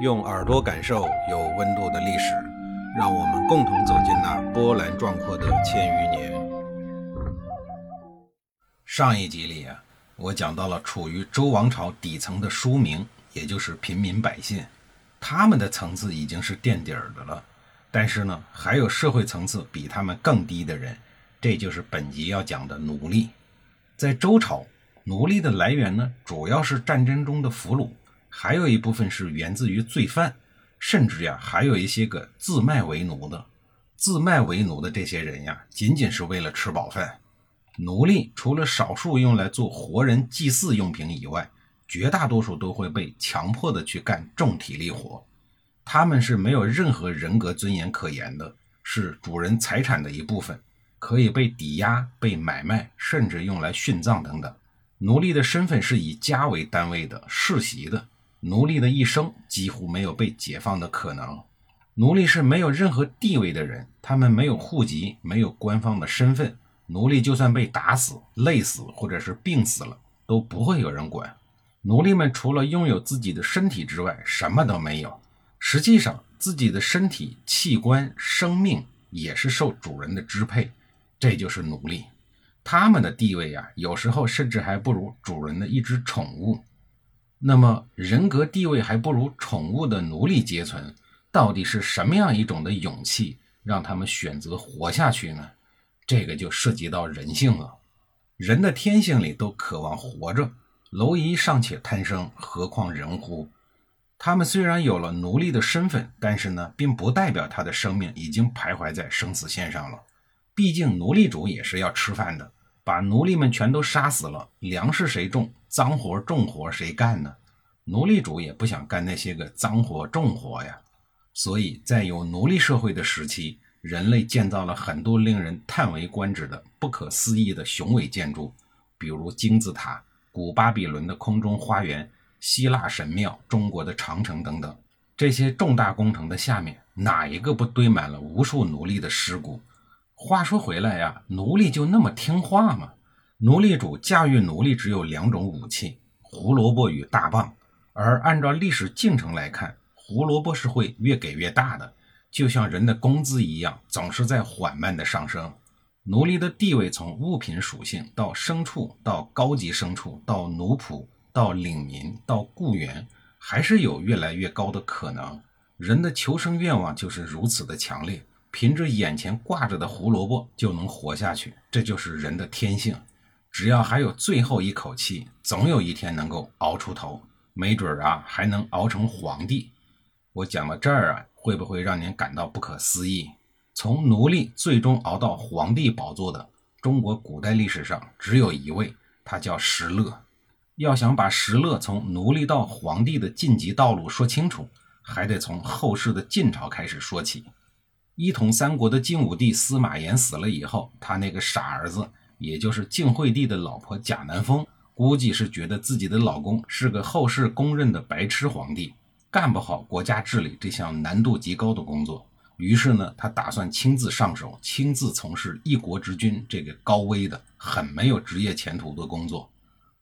用耳朵感受有温度的历史，让我们共同走进那波澜壮阔的千余年。上一集里啊，我讲到了处于周王朝底层的庶民，也就是平民百姓，他们的层次已经是垫底儿的了。但是呢，还有社会层次比他们更低的人，这就是本集要讲的奴隶。在周朝，奴隶的来源呢，主要是战争中的俘虏。还有一部分是源自于罪犯，甚至呀，还有一些个自卖为奴的。自卖为奴的这些人呀，仅仅是为了吃饱饭。奴隶除了少数用来做活人祭祀用品以外，绝大多数都会被强迫的去干重体力活。他们是没有任何人格尊严可言的，是主人财产的一部分，可以被抵押、被买卖，甚至用来殉葬等等。奴隶的身份是以家为单位的，世袭的。奴隶的一生几乎没有被解放的可能。奴隶是没有任何地位的人，他们没有户籍，没有官方的身份。奴隶就算被打死、累死或者是病死了，都不会有人管。奴隶们除了拥有自己的身体之外，什么都没有。实际上，自己的身体、器官、生命也是受主人的支配。这就是奴隶。他们的地位呀，有时候甚至还不如主人的一只宠物。那么，人格地位还不如宠物的奴隶阶层，到底是什么样一种的勇气，让他们选择活下去呢？这个就涉及到人性了。人的天性里都渴望活着，蝼蚁尚且贪生，何况人乎？他们虽然有了奴隶的身份，但是呢，并不代表他的生命已经徘徊在生死线上了。毕竟，奴隶主也是要吃饭的。把奴隶们全都杀死了，粮食谁种？脏活重活谁干呢？奴隶主也不想干那些个脏活重活呀。所以在有奴隶社会的时期，人类建造了很多令人叹为观止的不可思议的雄伟建筑，比如金字塔、古巴比伦的空中花园、希腊神庙、中国的长城等等。这些重大工程的下面，哪一个不堆满了无数奴隶的尸骨？话说回来呀，奴隶就那么听话吗？奴隶主驾驭奴隶只有两种武器：胡萝卜与大棒。而按照历史进程来看，胡萝卜是会越给越大的，就像人的工资一样，总是在缓慢的上升。奴隶的地位从物品属性到牲畜，到高级牲畜，到奴仆，到领民，到雇员，还是有越来越高的可能。人的求生愿望就是如此的强烈。凭着眼前挂着的胡萝卜就能活下去，这就是人的天性。只要还有最后一口气，总有一天能够熬出头，没准儿啊还能熬成皇帝。我讲到这儿啊，会不会让您感到不可思议？从奴隶最终熬到皇帝宝座的中国古代历史上只有一位，他叫石勒。要想把石勒从奴隶到皇帝的晋级道路说清楚，还得从后世的晋朝开始说起。一统三国的晋武帝司马炎死了以后，他那个傻儿子，也就是晋惠帝的老婆贾南风，估计是觉得自己的老公是个后世公认的白痴皇帝，干不好国家治理这项难度极高的工作。于是呢，他打算亲自上手，亲自从事一国之君这个高危的、很没有职业前途的工作。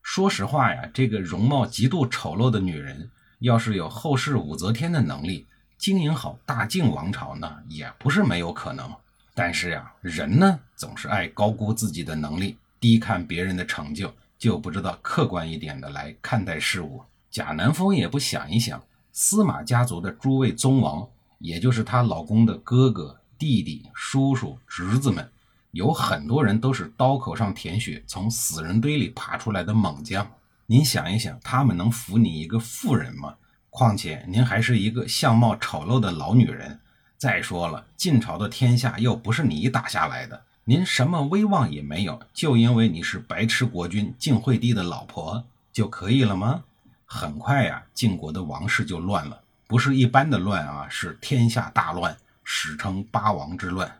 说实话呀，这个容貌极度丑陋的女人，要是有后世武则天的能力。经营好大晋王朝呢，也不是没有可能。但是呀，人呢总是爱高估自己的能力，低看别人的成就，就不知道客观一点的来看待事物。贾南风也不想一想，司马家族的诸位宗王，也就是她老公的哥哥、弟弟、叔叔、侄子们，有很多人都是刀口上舔血，从死人堆里爬出来的猛将。您想一想，他们能服你一个妇人吗？况且您还是一个相貌丑陋的老女人。再说了，晋朝的天下又不是你打下来的，您什么威望也没有，就因为你是白痴国君晋惠帝的老婆就可以了吗？很快呀，晋国的王室就乱了，不是一般的乱啊，是天下大乱，史称八王之乱。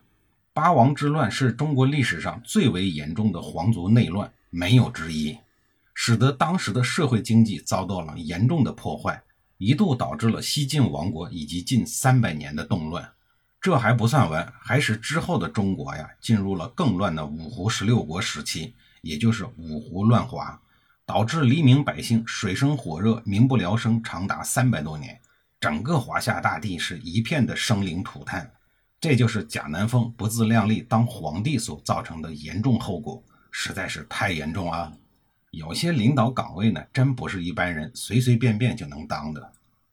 八王之乱是中国历史上最为严重的皇族内乱，没有之一，使得当时的社会经济遭到了严重的破坏。一度导致了西晋王国以及近三百年的动乱，这还不算完，还使之后的中国呀进入了更乱的五胡十六国时期，也就是五胡乱华，导致黎民百姓水深火热、民不聊生长达三百多年。整个华夏大地是一片的生灵涂炭。这就是贾南风不自量力当皇帝所造成的严重后果，实在是太严重啊！有些领导岗位呢，真不是一般人随随便便就能当的。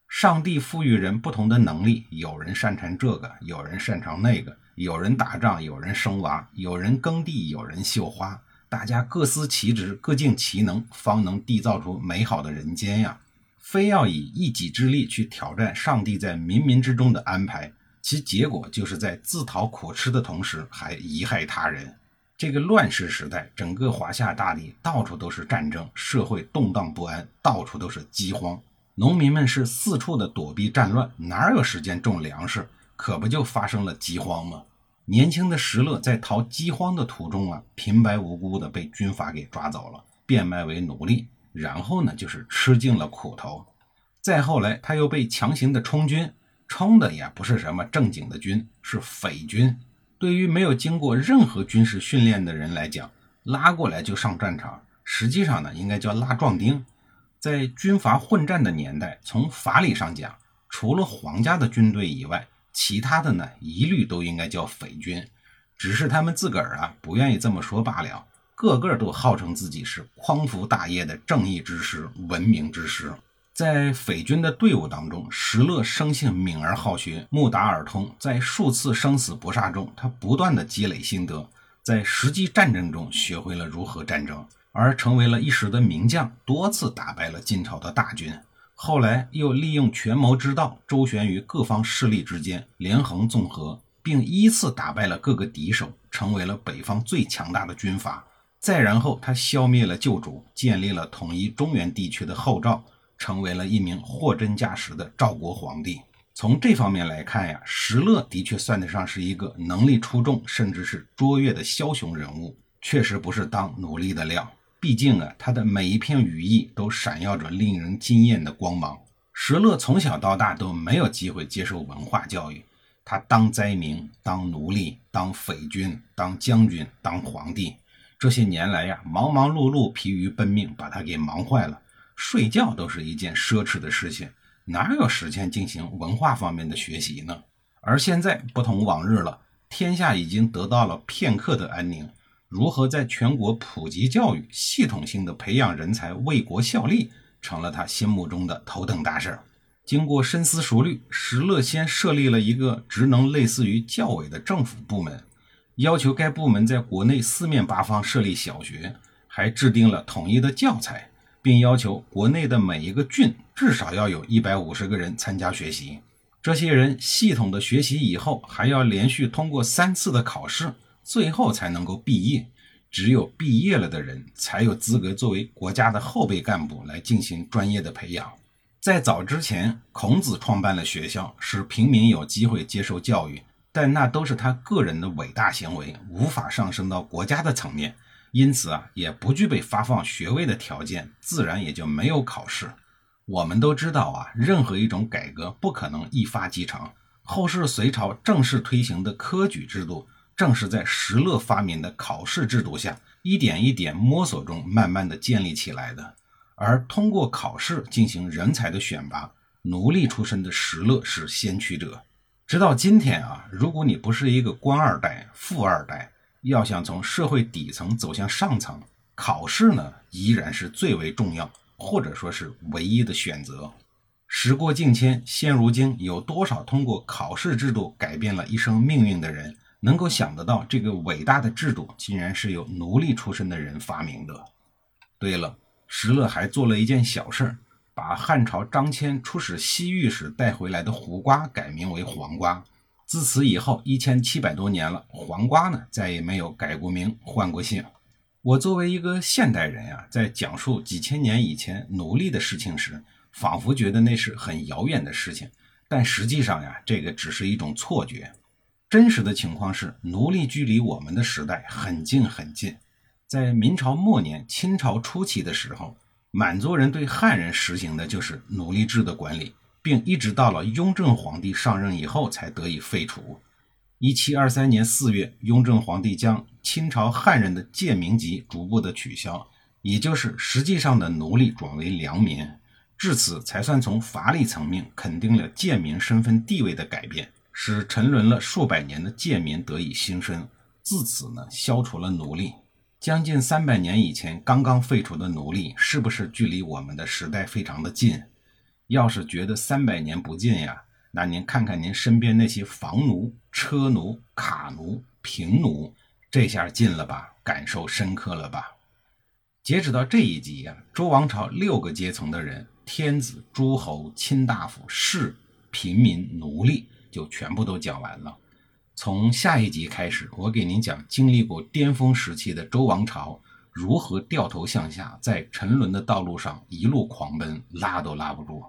上帝赋予人不同的能力，有人擅长这个，有人擅长那个，有人打仗，有人生娃，有人耕地，有人绣花，大家各司其职，各尽其能，方能缔造出美好的人间呀！非要以一己之力去挑战上帝在冥冥之中的安排。其结果就是在自讨苦吃的同时，还贻害他人。这个乱世时代，整个华夏大地到处都是战争，社会动荡不安，到处都是饥荒。农民们是四处的躲避战乱，哪有时间种粮食？可不就发生了饥荒吗？年轻的石勒在逃饥荒的途中啊，平白无故的被军阀给抓走了，变卖为奴隶。然后呢，就是吃尽了苦头。再后来，他又被强行的充军。充的也不是什么正经的军，是匪军。对于没有经过任何军事训练的人来讲，拉过来就上战场，实际上呢，应该叫拉壮丁。在军阀混战的年代，从法理上讲，除了皇家的军队以外，其他的呢，一律都应该叫匪军。只是他们自个儿啊，不愿意这么说罢了。个个都号称自己是匡扶大业的正义之师、文明之师。在匪军的队伍当中，石勒生性敏而好学，目达耳通。在数次生死搏杀中，他不断的积累心得，在实际战争中学会了如何战争，而成为了一时的名将，多次打败了晋朝的大军。后来又利用权谋之道，周旋于各方势力之间，连横纵合，并依次打败了各个敌手，成为了北方最强大的军阀。再然后，他消灭了旧主，建立了统一中原地区的后赵。成为了一名货真价实的赵国皇帝。从这方面来看呀，石勒的确算得上是一个能力出众，甚至是卓越的枭雄人物，确实不是当奴隶的料。毕竟啊，他的每一片羽翼都闪耀着令人惊艳的光芒。石勒从小到大都没有机会接受文化教育，他当灾民、当奴隶、当匪军、当将军、当皇帝，这些年来呀，忙忙碌碌、疲于奔命，把他给忙坏了。睡觉都是一件奢侈的事情，哪有时间进行文化方面的学习呢？而现在不同往日了，天下已经得到了片刻的安宁，如何在全国普及教育、系统性的培养人才、为国效力，成了他心目中的头等大事。经过深思熟虑，石勒先设立了一个职能类似于教委的政府部门，要求该部门在国内四面八方设立小学，还制定了统一的教材。并要求国内的每一个郡至少要有一百五十个人参加学习。这些人系统的学习以后，还要连续通过三次的考试，最后才能够毕业。只有毕业了的人，才有资格作为国家的后备干部来进行专业的培养。在早之前，孔子创办了学校，使平民有机会接受教育，但那都是他个人的伟大行为，无法上升到国家的层面。因此啊，也不具备发放学位的条件，自然也就没有考试。我们都知道啊，任何一种改革不可能一发即成。后世隋朝正式推行的科举制度，正是在石勒发明的考试制度下，一点一点摸索中慢慢的建立起来的。而通过考试进行人才的选拔，奴隶出身的石勒是先驱者。直到今天啊，如果你不是一个官二代、富二代，要想从社会底层走向上层，考试呢依然是最为重要，或者说是唯一的选择。时过境迁，现如今有多少通过考试制度改变了一生命运的人，能够想得到这个伟大的制度竟然是由奴隶出身的人发明的？对了，石勒还做了一件小事，把汉朝张骞出使西域时带回来的胡瓜改名为黄瓜。自此以后，一千七百多年了，黄瓜呢再也没有改过名、换过姓。我作为一个现代人呀，在讲述几千年以前奴隶的事情时，仿佛觉得那是很遥远的事情，但实际上呀，这个只是一种错觉。真实的情况是，奴隶距离我们的时代很近很近。在明朝末年、清朝初期的时候，满族人对汉人实行的就是奴隶制的管理。并一直到了雍正皇帝上任以后才得以废除。一七二三年四月，雍正皇帝将清朝汉人的贱民籍逐步的取消，也就是实际上的奴隶转为良民。至此才算从法理层面肯定了贱民身份地位的改变，使沉沦了数百年的贱民得以新生，自此呢消除了奴隶。将近三百年以前刚刚废除的奴隶，是不是距离我们的时代非常的近？要是觉得三百年不近呀，那您看看您身边那些房奴、车奴、卡奴、平奴，这下近了吧？感受深刻了吧？截止到这一集呀，周王朝六个阶层的人。天子、诸侯、卿大夫、士、平民、奴隶，就全部都讲完了。从下一集开始，我给您讲经历过巅峰时期的周王朝如何掉头向下，在沉沦的道路上一路狂奔，拉都拉不住。